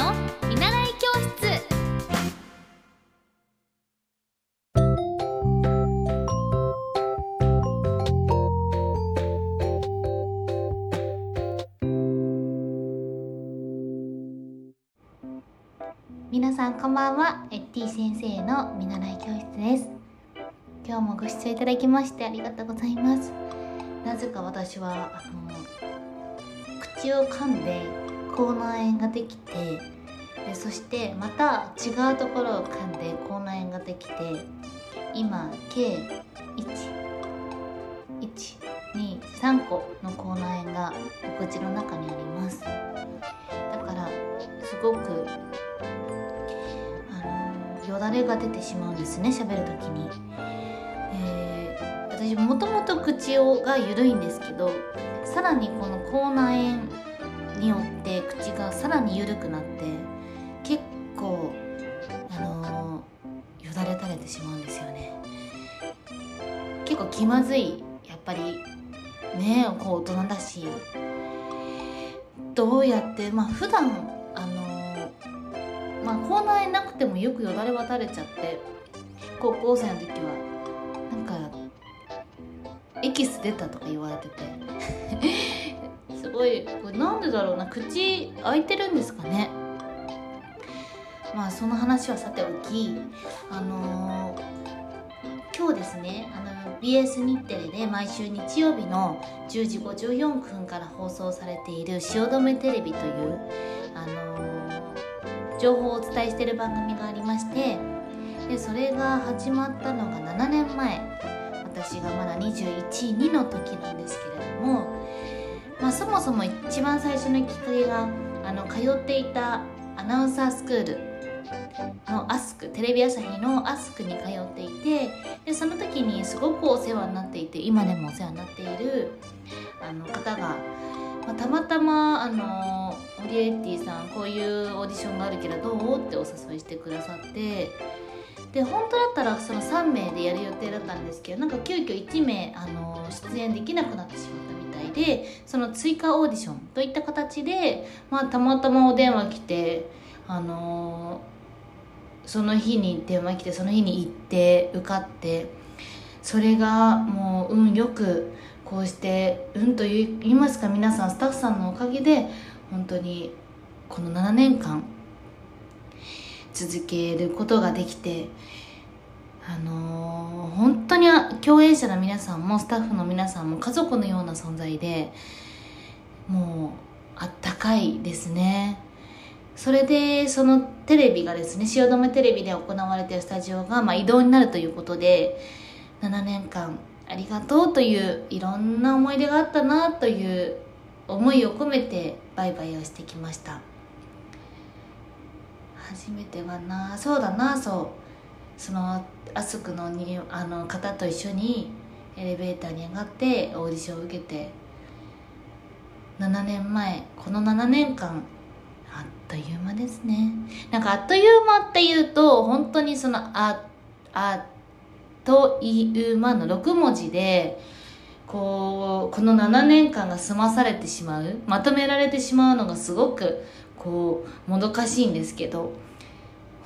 の見習い教室。皆さんこんばんは。エッティ先生の見習い教室です。今日もご視聴いただきましてありがとうございます。なぜか私はあの口を噛んで口内炎ができてでそしてまた違うところを噛んで口内炎ができて今計123個の口内炎がお口の中にありますだからすごくあのよだれが出てしまうんですね喋る時に。えー私もともと口をが緩いんですけどさらにこの口内炎によって口がさらに緩くなって結構あのーよだれ垂れてしまうんですよね。結構気まずいやっぱりねこう大人だしどうやってまあ普段あのーまあ口内炎なくてもよくよだれは垂れちゃって高校生の時はなんかエキス出たとか言われててごいこれなんでだろうな口開いてるんですかね。まあその話はさておきあのー今日ですねあの BS 日テレで毎週日曜日の10時54分から放送されている「汐留テレビ」という、あのー情報をお伝えしている番組がありましてでそれが始まったのが7年前。私がまだ212の時なんですけれども、まあ、そもそも一番最初のきっかけがあの通っていたアナウンサースクールのアスクテレビ朝日のアスクに通っていてでその時にすごくお世話になっていて今でもお世話になっているあの方が、まあ、たまたまあのオリエッティさんこういうオーディションがあるけどどうってお誘いしてくださってで本当だったらその3名でやる予定だったんですけどなんか急遽1名あの出演できなくなってしまったみたいでその追加オーディションといった形で、まあ、たまたまお電話来てあのその日に電話来てその日に行って受かってそれがもう運よくこうして運と言いますか皆さんスタッフさんのおかげで本当にこの7年間続けることができてあのー共演者の皆さんもスタッフの皆さんも家族のような存在でもうあったかいですね。それでそのテレビがですね汐留テレビで行われてるスタジオが、まあ、移動になるということで7年間ありがとうといういろんな思い出があったなという思いを込めてバイバイをしてきました。初めてはなそうだなそう。そのアスクのにあの方と一緒にエレベーターに上がってオーディションを受けて7年前この7年間あっという間ですね。なんかあっという間っていうと本当にそのああっという間の6文字でこうこの7年間が済まされてしまうまとめられてしまうのがすごくこうもどかしいんですけど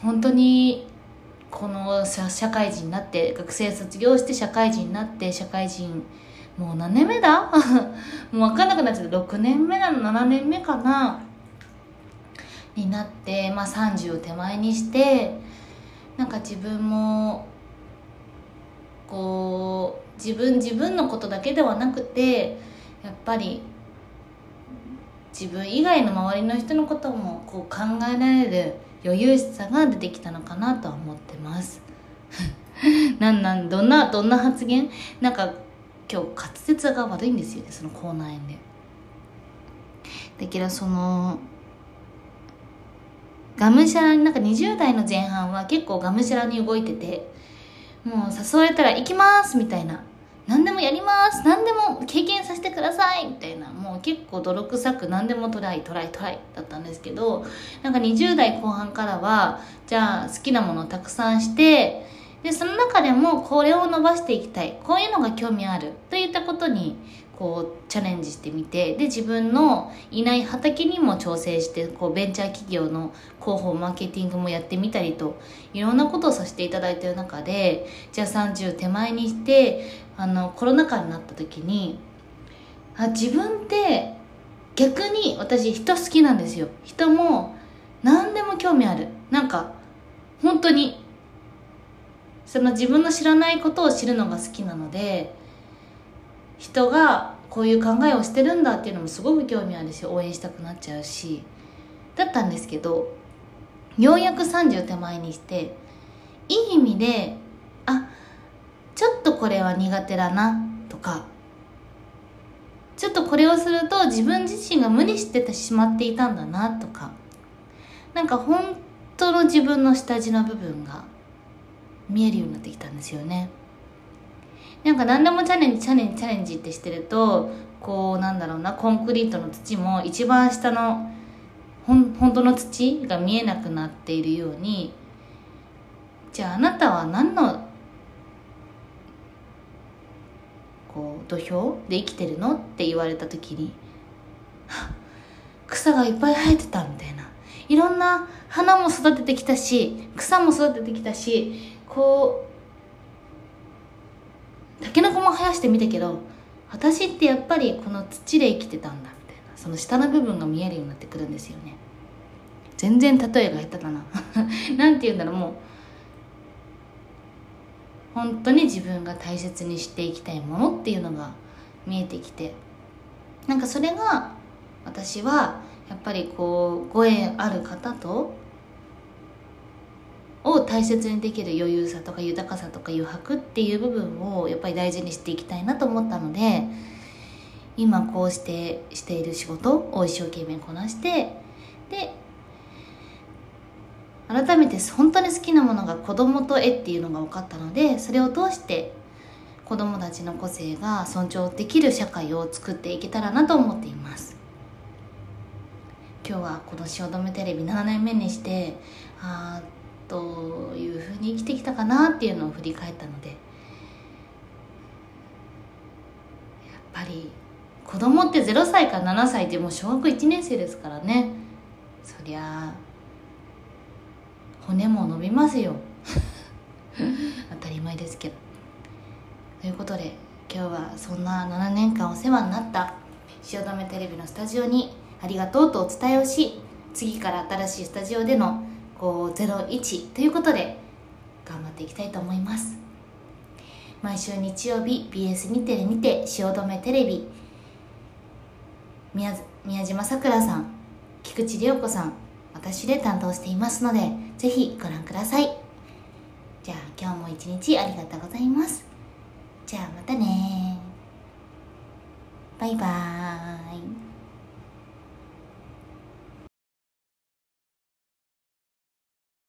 本当にこの社会人になって学生卒業して社会人になって社会人もう何年目だ？もう分かんなくなっちゃった6年目なの？7年目かな？になって、まあ、30を手前にしてなんか自分もこう自分自分のことだけではなくてやっぱり自分以外の周りの人のこともこう考えられる余裕さが出てきたのかなとは思ってます。なんなんどんなどんな発言？なんか今日滑舌が悪いんですよねその口内炎で。だけどそのがむしゃらになんか20代の前半は結構がむしゃらに動いててもう誘われたら行きますみたいな。何でもやります何でも経験させてくださいみたいな。結構泥臭く何でもトライトライトライだったんですけどなんか20代後半からはじゃあ好きなものをたくさんしてでその中でもこれを伸ばしていきたいこういうのが興味あるといったことにこうチャレンジしてみてで自分のいない畑にも挑戦してこうベンチャー企業の広報マーケティングもやってみたりといろんなことをさせていただいてる中でじゃあ30手前にしてあのコロナ禍になった時にあ自分って逆に私人好きなんですよ。人も何でも興味ある。なんか本当にその自分の知らないことを知るのが好きなので人がこういう考えをしてるんだっていうのもすごく興味あるし応援したくなっちゃうしだったんですけどようやく30手前にしていい意味であちょっとこれは苦手だなとかちょっとこれをすると自分自身が無理してしまっていたんだなとか。なんか本当の自分の下地の部分が見えるようになってきたんですよね。なんか何でもチャレンジチャレンジチャレンジってしてるとこうなんだろうなコンクリートの土も一番下のほん本当の土が見えなくなっているようにじゃああなたは何のこう土俵で生きてるのって言われた時に草がいっぱい生えてたみたいな。いろんな花も育ててきたし草も育ててきたしこうたけのこも生やしてみたけど私ってやっぱりこの土で生きてたんだみたいな。その下の部分が見えるようになってくるんですよね。全然例えが下手だな。なんて言うんだろう。もう本当に自分が大切にしていきたいものっていうのが見えてきて。なんかそれが私はやっぱりこうご縁ある方とを大切にできる余裕さとか豊かさとか余白っていう部分をやっぱり大事にしていきたいなと思ったので今こうしてしている仕事を一生懸命こなしてで改めて本当に好きなものが子供と絵っていうのが分かったのでそれを通して子供たちの個性が尊重できる社会を作っていけたらなと思っています。今日はこの汐留テレビ7年目にしてあーどういうふうに生きてきたかなっていうのを振り返ったのでやっぱり子供って0歳から7歳ってもう小学1年生ですからね。そりゃあ骨も伸びますよ。当たり前ですけど。ということで今日はそんな7年間お世話になった汐留テレビのスタジオにありがとうとお伝えをし次から新しいスタジオでのこう01ということで頑張っていきたいと思います。毎週日曜日 BS 日テレにて汐留テレビ宮島さくらさん菊池涼子さん私で担当していますのでぜひご覧ください。じゃあ今日も一日ありがとうございます。じゃあまたねバイバーイ。